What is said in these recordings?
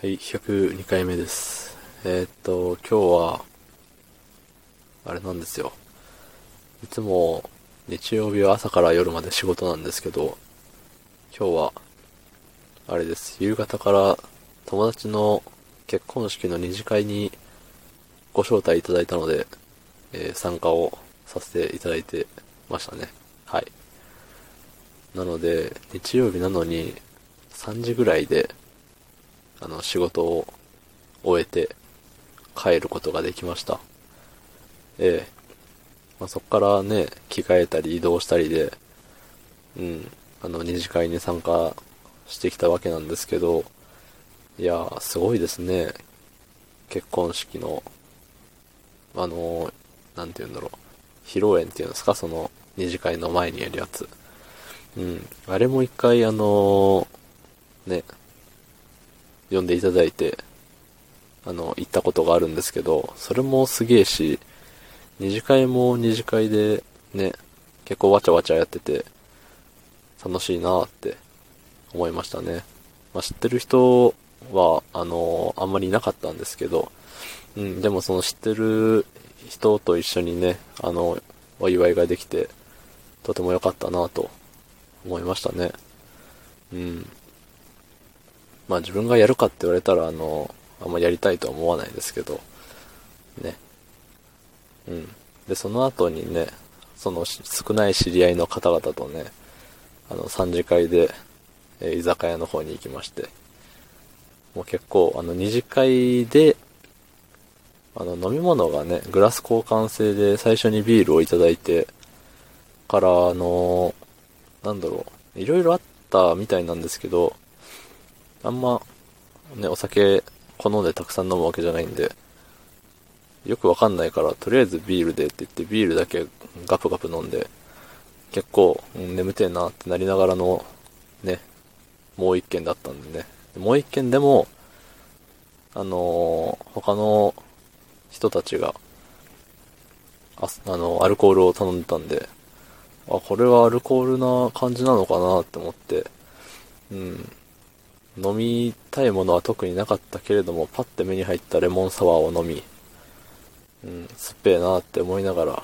はい、102回目です。えーっと、今日は、あれなんですよ。いつも日曜日は朝から夜まで仕事なんですけど、今日は、あれです。夕方から友達の結婚式の二次会にご招待いただいたので、えー参加をさせていただいてましたね。はい。なので、日曜日なのに3時ぐらいで、あの、仕事を終えて帰ることができました。ええ。まあ、そこからね、着替えたり移動したりで、うん、あの、二次会に参加してきたわけなんですけど、いやー、すごいですね。結婚式の、あのー、なんて言うんだろう。披露宴っていうんですか、その、二次会の前にやるやつ。うん。あれも一回、あのーね、呼んでいただいて、あの、行ったことがあるんですけど、それもすげえし、二次会も二次会でね、結構わちゃわちゃやってて、楽しいなって思いましたね。まあ、知ってる人は、あの、あんまりいなかったんですけど、うん、でもその知ってる人と一緒にね、あの、お祝いができて、とても良かったなと思いましたね。うん。まあ自分がやるかって言われたら、あの、あんまやりたいとは思わないですけど、ね。うん。で、その後にね、その少ない知り合いの方々とね、あの、3次会で、え居酒屋の方に行きまして、もう結構、あの、二次会で、あの、飲み物がね、グラス交換制で最初にビールをいただいて、から、あの、なんだろう、いろいろあったみたいなんですけど、あんま、ね、お酒好んでたくさん飲むわけじゃないんで、よくわかんないから、とりあえずビールでって言って、ビールだけガプガプ飲んで、結構、うん眠てえなってなりながらの、ね、もう一軒だったんでね。もう一軒でも、あのー他の人たちが、ああの、アルコールを頼んでたんで、あ、これはアルコールな感じなのかなって思って、うん。飲みたいものは特になかったけれども、パッて目に入ったレモンサワーを飲み、うん、酸っぺえなって思いながら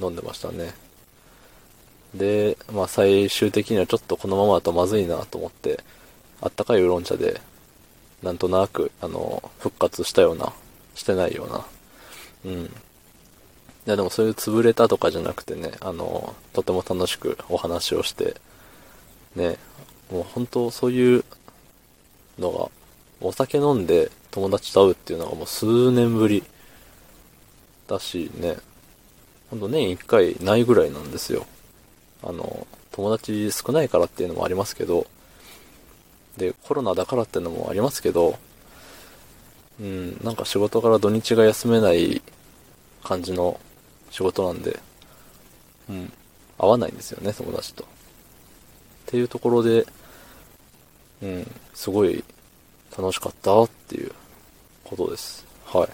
飲んでましたね。で、まあ最終的にはちょっとこのままだとまずいなと思って、あったかいウーロン茶で、なんとなく、あの、復活したような、してないような、うん。いやでもそういう潰れたとかじゃなくてね、あの、とても楽しくお話をして、ね、もう本当そういうのが、お酒飲んで友達と会うっていうのがもう数年ぶりだしね、ほんと年一回ないぐらいなんですよ。あの、友達少ないからっていうのもありますけど、で、コロナだからっていうのもありますけど、うん、なんか仕事から土日が休めない感じの仕事なんで、うん、合わないんですよね、友達と。っていうところで、うん、すごい楽しかったっていうことです。は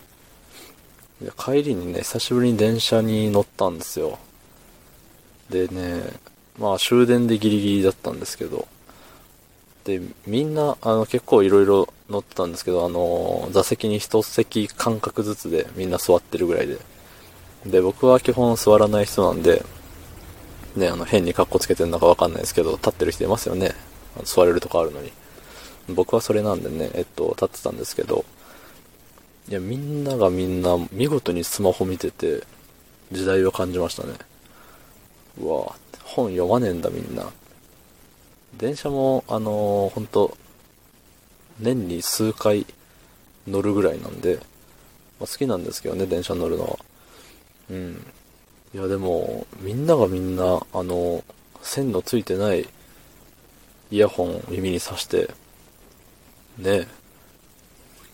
い。で帰りにね、久しぶりに電車に乗ったんですよ。でね、まあ終電でギリギリだったんですけど、で、みんな、あの、結構いろいろ乗ってたんですけど、あの、座席に一席間隔ずつでみんな座ってるぐらいで。で、僕は基本座らない人なんで、ね、あの、変に格好つけてるのかわかんないですけど、立ってる人いますよね。座れるとこあるのに。僕はそれなんでね、えっと、立ってたんですけど、いや、みんながみんな見事にスマホ見てて、時代を感じましたね。うわぁ、本読まねえんだみんな。電車も、あのー、ほんと、年に数回乗るぐらいなんで、まあ、好きなんですけどね、電車乗るのは。うん。いや、でも、みんながみんな、あの、線のついてないイヤホンを耳に挿して、ね、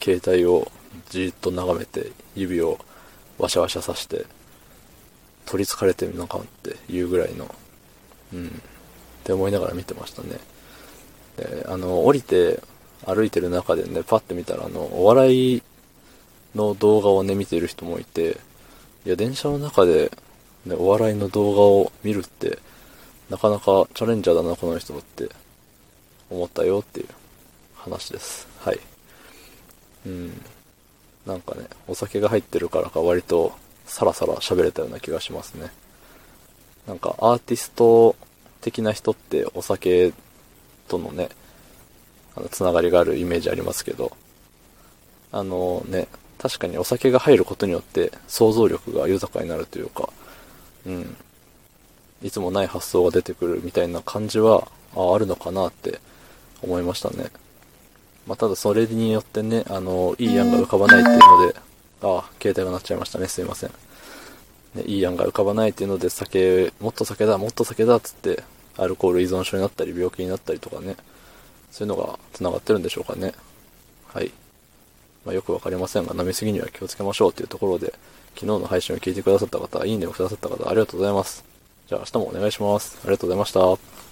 携帯をじっと眺めて、指をワシャワシャさして、取り憑かれてるのかっていうぐらいの、うん、って思いながら見てましたね。で、あの、降りて歩いてる中でね、パッて見たら、あの、お笑いの動画をね、見てる人もいて、いや、電車の中で、ね、お笑いの動画を見るって、なかなかチャレンジャーだな、この人って思ったよっていう話です。はい。うん。なんかね、お酒が入ってるからか割とサラサラ喋れたような気がしますね。なんかアーティスト的な人ってお酒とのね、あの、つながりがあるイメージありますけど、あのね、確かにお酒が入ることによって想像力が豊かになるというか、うん。いつもない発想が出てくるみたいな感じは、ああるのかなって思いましたね。まあ、ただそれによってね、あの、いい案が浮かばないっていうので、ああ、携帯が鳴っちゃいましたね。すいません。ね、いい案が浮かばないっていうので、酒、もっと酒だ、もっと酒だっつって、アルコール依存症になったり、病気になったりとかね、そういうのが繋がってるんでしょうかね。はい。まあ、よくわかりませんが、飲みすぎには気をつけましょうというところで、昨日の配信を聞いてくださった方、いいねをくださった方、ありがとうございます。じゃあ明日もお願いします。ありがとうございました。